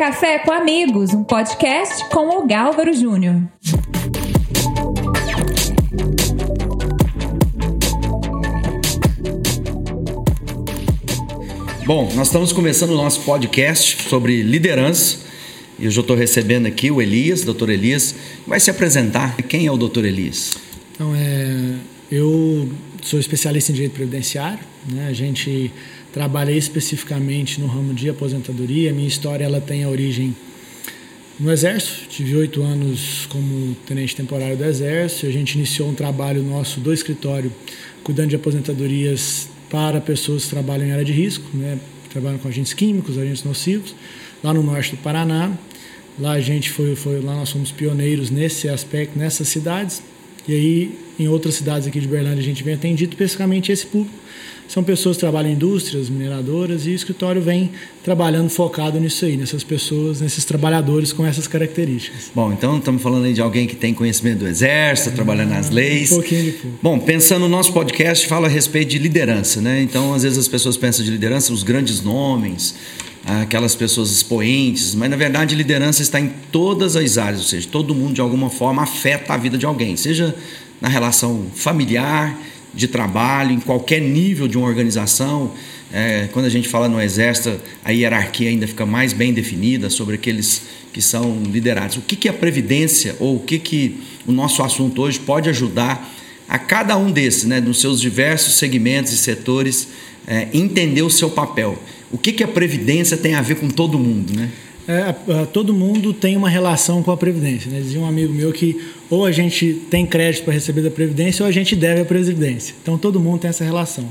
Café com Amigos, um podcast com o Gálvaro Júnior. Bom, nós estamos começando o nosso podcast sobre liderança. E eu já estou recebendo aqui o Elias, doutor Elias, vai se apresentar. Quem é o doutor Elias? Então, é, eu sou especialista em direito previdenciário. Né? A gente trabalha especificamente no ramo de aposentadoria. Minha história ela tem a origem no Exército. Tive oito anos como tenente temporário do Exército. A gente iniciou um trabalho nosso do escritório cuidando de aposentadorias para pessoas que trabalham em área de risco, né? trabalham com agentes químicos, agentes nocivos, lá no norte do Paraná. Lá a gente foi, foi lá nós somos pioneiros nesse aspecto, nessas cidades. E aí, em outras cidades aqui de Berlândia, a gente vem atendido especificamente esse público são pessoas que trabalham em indústrias, mineradoras, e o escritório vem trabalhando focado nisso aí, nessas pessoas, nesses trabalhadores com essas características. Bom, então estamos falando aí de alguém que tem conhecimento do exército, é, trabalhando nas leis. Um pouquinho de pouco. Bom, pensando no nosso podcast, fala a respeito de liderança, né? Então, às vezes as pessoas pensam de liderança, os grandes nomes, aquelas pessoas expoentes, mas na verdade liderança está em todas as áreas, ou seja, todo mundo de alguma forma afeta a vida de alguém, seja na relação familiar, de trabalho, em qualquer nível de uma organização. É, quando a gente fala no Exército, a hierarquia ainda fica mais bem definida sobre aqueles que são liderados. O que, que a Previdência, ou o que, que o nosso assunto hoje pode ajudar a cada um desses, né, nos seus diversos segmentos e setores, é, entender o seu papel? O que, que a Previdência tem a ver com todo mundo? Né? É, todo mundo tem uma relação com a Previdência. Né? Dizia um amigo meu que ou a gente tem crédito para receber da Previdência ou a gente deve à Previdência. Então todo mundo tem essa relação.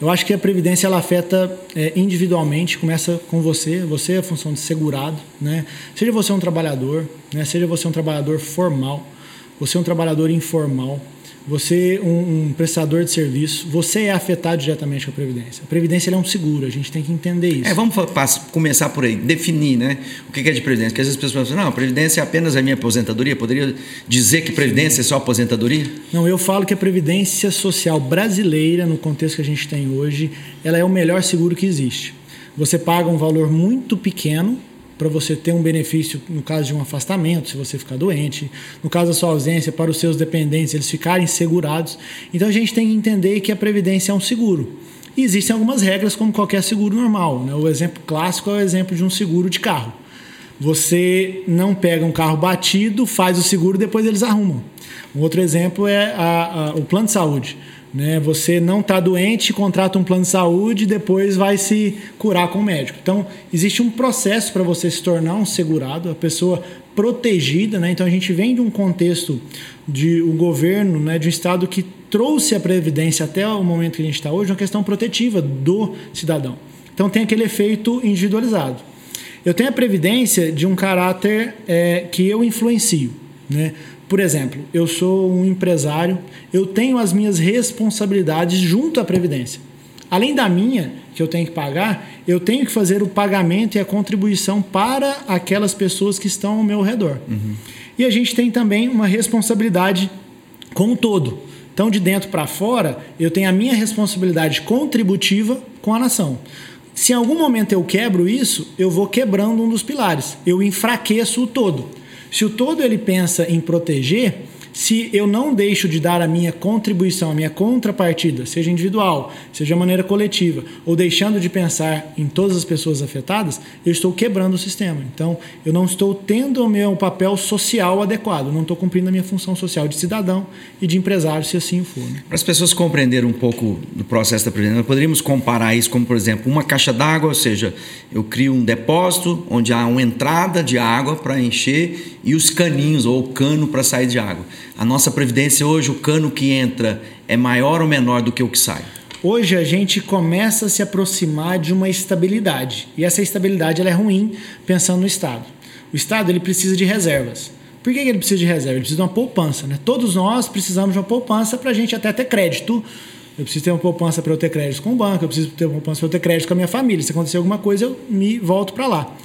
Eu acho que a Previdência ela afeta é, individualmente, começa com você, você é a função de segurado, né? seja você um trabalhador, né? seja você um trabalhador formal, você é um trabalhador informal, você um, um, prestador de serviço, você é afetado diretamente com a Previdência. A Previdência é um seguro, a gente tem que entender isso. É, vamos começar por aí, definir né, o que é de Previdência. Porque às vezes as pessoas pensam, não, a Previdência é apenas a minha aposentadoria. Poderia dizer que Previdência é só aposentadoria? Não, eu falo que a Previdência Social brasileira, no contexto que a gente tem hoje, ela é o melhor seguro que existe. Você paga um valor muito pequeno para você ter um benefício no caso de um afastamento, se você ficar doente, no caso da sua ausência, para os seus dependentes, eles ficarem segurados. Então a gente tem que entender que a previdência é um seguro. E existem algumas regras, como qualquer seguro normal. Né? O exemplo clássico é o exemplo de um seguro de carro. Você não pega um carro batido, faz o seguro, depois eles arrumam. Um outro exemplo é a, a, o plano de saúde. Né? Você não está doente, contrata um plano de saúde e depois vai se curar com o médico. Então, existe um processo para você se tornar um segurado, a pessoa protegida. Né? Então, a gente vem de um contexto de um governo, né, de um Estado que trouxe a Previdência até o momento que a gente está hoje, uma questão protetiva do cidadão. Então, tem aquele efeito individualizado. Eu tenho a Previdência de um caráter é, que eu influencio. Né? Por exemplo, eu sou um empresário, eu tenho as minhas responsabilidades junto à Previdência. Além da minha, que eu tenho que pagar, eu tenho que fazer o pagamento e a contribuição para aquelas pessoas que estão ao meu redor. Uhum. E a gente tem também uma responsabilidade com o todo. Então, de dentro para fora, eu tenho a minha responsabilidade contributiva com a nação. Se em algum momento eu quebro isso, eu vou quebrando um dos pilares. Eu enfraqueço o todo. Se o todo ele pensa em proteger, se eu não deixo de dar a minha contribuição, a minha contrapartida, seja individual, seja de maneira coletiva, ou deixando de pensar em todas as pessoas afetadas, eu estou quebrando o sistema. Então, eu não estou tendo o meu papel social adequado, não estou cumprindo a minha função social de cidadão e de empresário, se assim for. Né? Para as pessoas compreenderem um pouco do processo da previdência, poderíamos comparar isso como, por exemplo, uma caixa d'água, ou seja, eu crio um depósito onde há uma entrada de água para encher e os caninhos ou o cano para sair de água. A nossa previdência hoje, o cano que entra é maior ou menor do que o que sai? Hoje a gente começa a se aproximar de uma estabilidade. E essa estabilidade ela é ruim pensando no Estado. O Estado ele precisa de reservas. Por que ele precisa de reserva? Ele precisa de uma poupança. Né? Todos nós precisamos de uma poupança para a gente até ter crédito. Eu preciso ter uma poupança para eu ter crédito com o banco, eu preciso ter uma poupança para eu ter crédito com a minha família. Se acontecer alguma coisa, eu me volto para lá.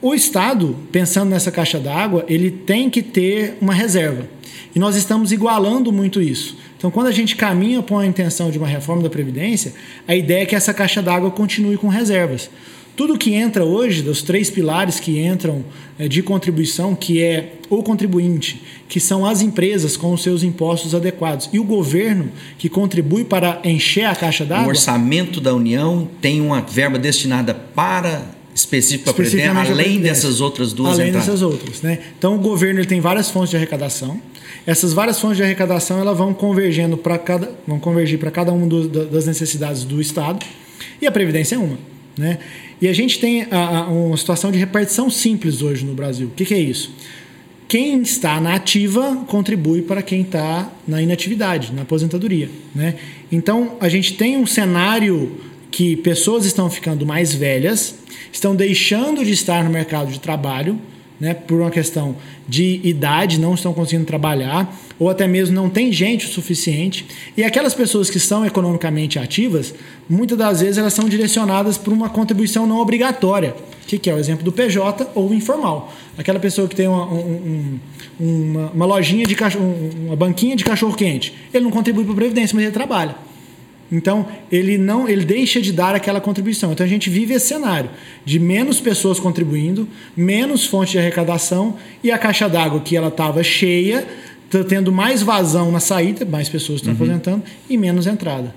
O Estado, pensando nessa caixa d'água, ele tem que ter uma reserva. E nós estamos igualando muito isso. Então, quando a gente caminha para a intenção de uma reforma da Previdência, a ideia é que essa caixa d'água continue com reservas. tudo que entra hoje, dos três pilares que entram é, de contribuição, que é o contribuinte, que são as empresas com os seus impostos adequados, e o governo, que contribui para encher a caixa d'água. O orçamento da União tem uma verba destinada para específico para Previdência, além dessas outras duas Além entradas. dessas outras. Né? Então, o governo ele tem várias fontes de arrecadação. Essas várias fontes de arrecadação elas vão convergendo para cada, vão convergir para cada uma das necessidades do Estado. E a Previdência é uma. Né? E a gente tem a, a, uma situação de repartição simples hoje no Brasil. O que, que é isso? Quem está na ativa contribui para quem está na inatividade, na aposentadoria. Né? Então, a gente tem um cenário que pessoas estão ficando mais velhas, estão deixando de estar no mercado de trabalho, né, por uma questão de idade, não estão conseguindo trabalhar, ou até mesmo não tem gente o suficiente. E aquelas pessoas que são economicamente ativas, muitas das vezes elas são direcionadas por uma contribuição não obrigatória, que, é o exemplo do PJ ou informal. Aquela pessoa que tem uma, um, uma, uma lojinha de cachorro, uma banquinha de cachorro quente, ele não contribui para a Previdência, mas ele trabalha. Então, ele não, ele deixa de dar aquela contribuição. Então a gente vive esse cenário de menos pessoas contribuindo, menos fonte de arrecadação e a caixa d'água que ela estava cheia, tá tendo mais vazão na saída, mais pessoas estão uhum. aposentando e menos entrada.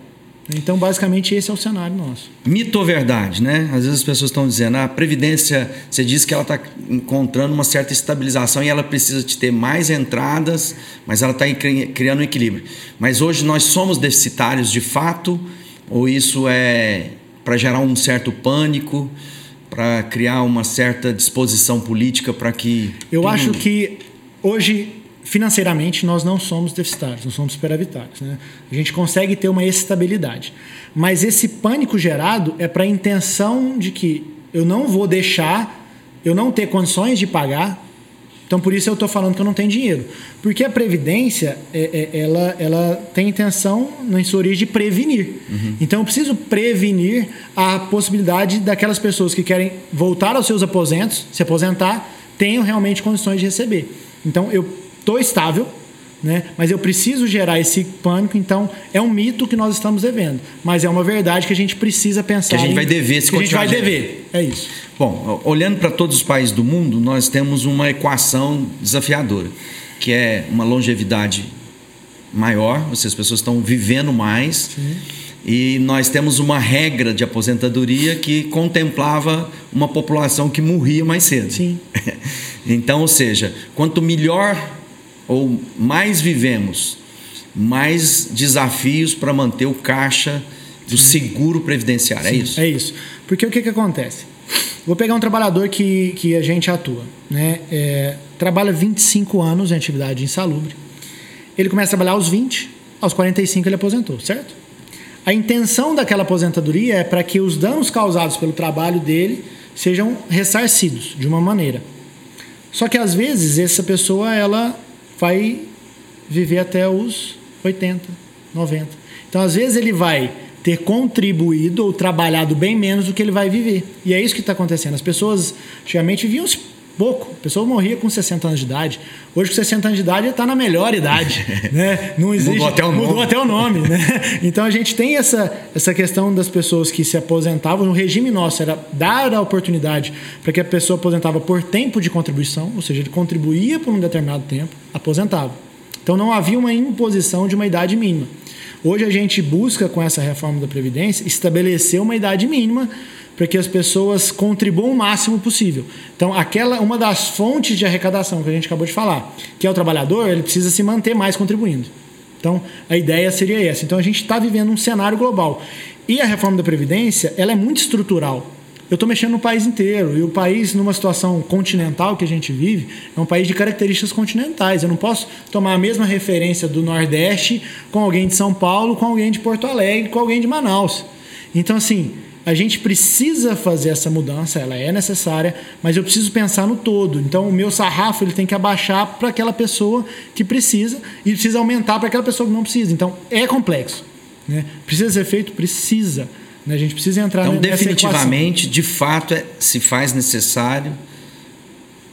Então, basicamente, esse é o cenário nosso. Mito ou verdade, né? Às vezes as pessoas estão dizendo, ah, a Previdência, você diz que ela está encontrando uma certa estabilização e ela precisa de ter mais entradas, mas ela está criando um equilíbrio. Mas hoje nós somos deficitários de fato, ou isso é para gerar um certo pânico, para criar uma certa disposição política para que. Eu acho que hoje financeiramente nós não somos deficitários, nós somos superavitários. Né? A gente consegue ter uma estabilidade. Mas esse pânico gerado é para a intenção de que eu não vou deixar, eu não ter condições de pagar. Então, por isso eu estou falando que eu não tenho dinheiro. Porque a Previdência, é, é, ela, ela tem intenção, na sua origem, de prevenir. Uhum. Então, eu preciso prevenir a possibilidade daquelas pessoas que querem voltar aos seus aposentos, se aposentar, tenham realmente condições de receber. Então, eu estou estável, né? mas eu preciso gerar esse pânico, então é um mito que nós estamos devendo. Mas é uma verdade que a gente precisa pensar. Que a gente em, vai dever se que continuar. A gente vai dever. É isso. Bom, olhando para todos os países do mundo, nós temos uma equação desafiadora, que é uma longevidade maior, ou seja, as pessoas estão vivendo mais. Sim. E nós temos uma regra de aposentadoria que contemplava uma população que morria mais cedo. Sim. então, ou seja, quanto melhor ou mais vivemos, mais desafios para manter o caixa do seguro previdenciário. É Sim, é isso? É isso. Porque o que, que acontece? Vou pegar um trabalhador que, que a gente atua. Né? É, trabalha 25 anos em atividade insalubre. Ele começa a trabalhar aos 20, aos 45 ele aposentou, certo? A intenção daquela aposentadoria é para que os danos causados pelo trabalho dele sejam ressarcidos de uma maneira. Só que às vezes essa pessoa ela vai viver até os 80, 90. Então, às vezes, ele vai ter contribuído ou trabalhado bem menos do que ele vai viver. E é isso que está acontecendo. As pessoas antigamente viviam pouco. A pessoa morria com 60 anos de idade. Hoje, com 60 anos de idade, está na melhor idade. né? Não existe, mudou até o nome. Até o nome né? Então, a gente tem essa, essa questão das pessoas que se aposentavam. No regime nosso, era dar a oportunidade para que a pessoa aposentava por tempo de contribuição, ou seja, ele contribuía por um determinado tempo, aposentava. Então, não havia uma imposição de uma idade mínima. Hoje, a gente busca, com essa reforma da Previdência, estabelecer uma idade mínima para que as pessoas contribuam o máximo possível. Então, aquela uma das fontes de arrecadação que a gente acabou de falar, que é o trabalhador, ele precisa se manter mais contribuindo. Então, a ideia seria essa. Então, a gente está vivendo um cenário global. E a reforma da Previdência, ela é muito estrutural. Eu estou mexendo no país inteiro. E o país, numa situação continental que a gente vive, é um país de características continentais. Eu não posso tomar a mesma referência do Nordeste com alguém de São Paulo, com alguém de Porto Alegre, com alguém de Manaus. Então, assim, a gente precisa fazer essa mudança, ela é necessária, mas eu preciso pensar no todo. Então, o meu sarrafo ele tem que abaixar para aquela pessoa que precisa e precisa aumentar para aquela pessoa que não precisa. Então, é complexo. Né? Precisa ser feito? Precisa. Né? A gente precisa entrar então, definitivamente, equação. de fato, é, se faz necessário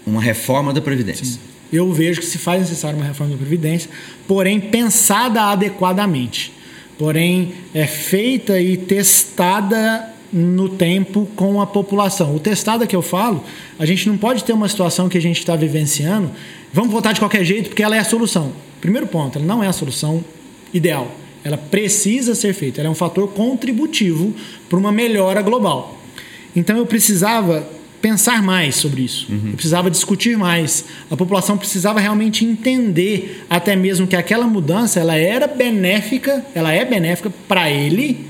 uma reforma da Previdência. Sim. Eu vejo que se faz necessário uma reforma da Previdência, porém pensada adequadamente porém é feita e testada no tempo com a população. O testada que eu falo, a gente não pode ter uma situação que a gente está vivenciando, vamos votar de qualquer jeito porque ela é a solução. Primeiro ponto, ela não é a solução ideal. Ela precisa ser feita, ela é um fator contributivo para uma melhora global. Então eu precisava pensar mais sobre isso. Uhum. Eu precisava discutir mais. A população precisava realmente entender até mesmo que aquela mudança ela era benéfica, ela é benéfica para ele,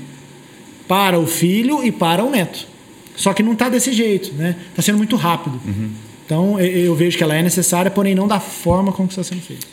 para o filho e para o neto. Só que não está desse jeito, né? Está sendo muito rápido. Uhum. Então eu vejo que ela é necessária, porém não da forma como está sendo feita.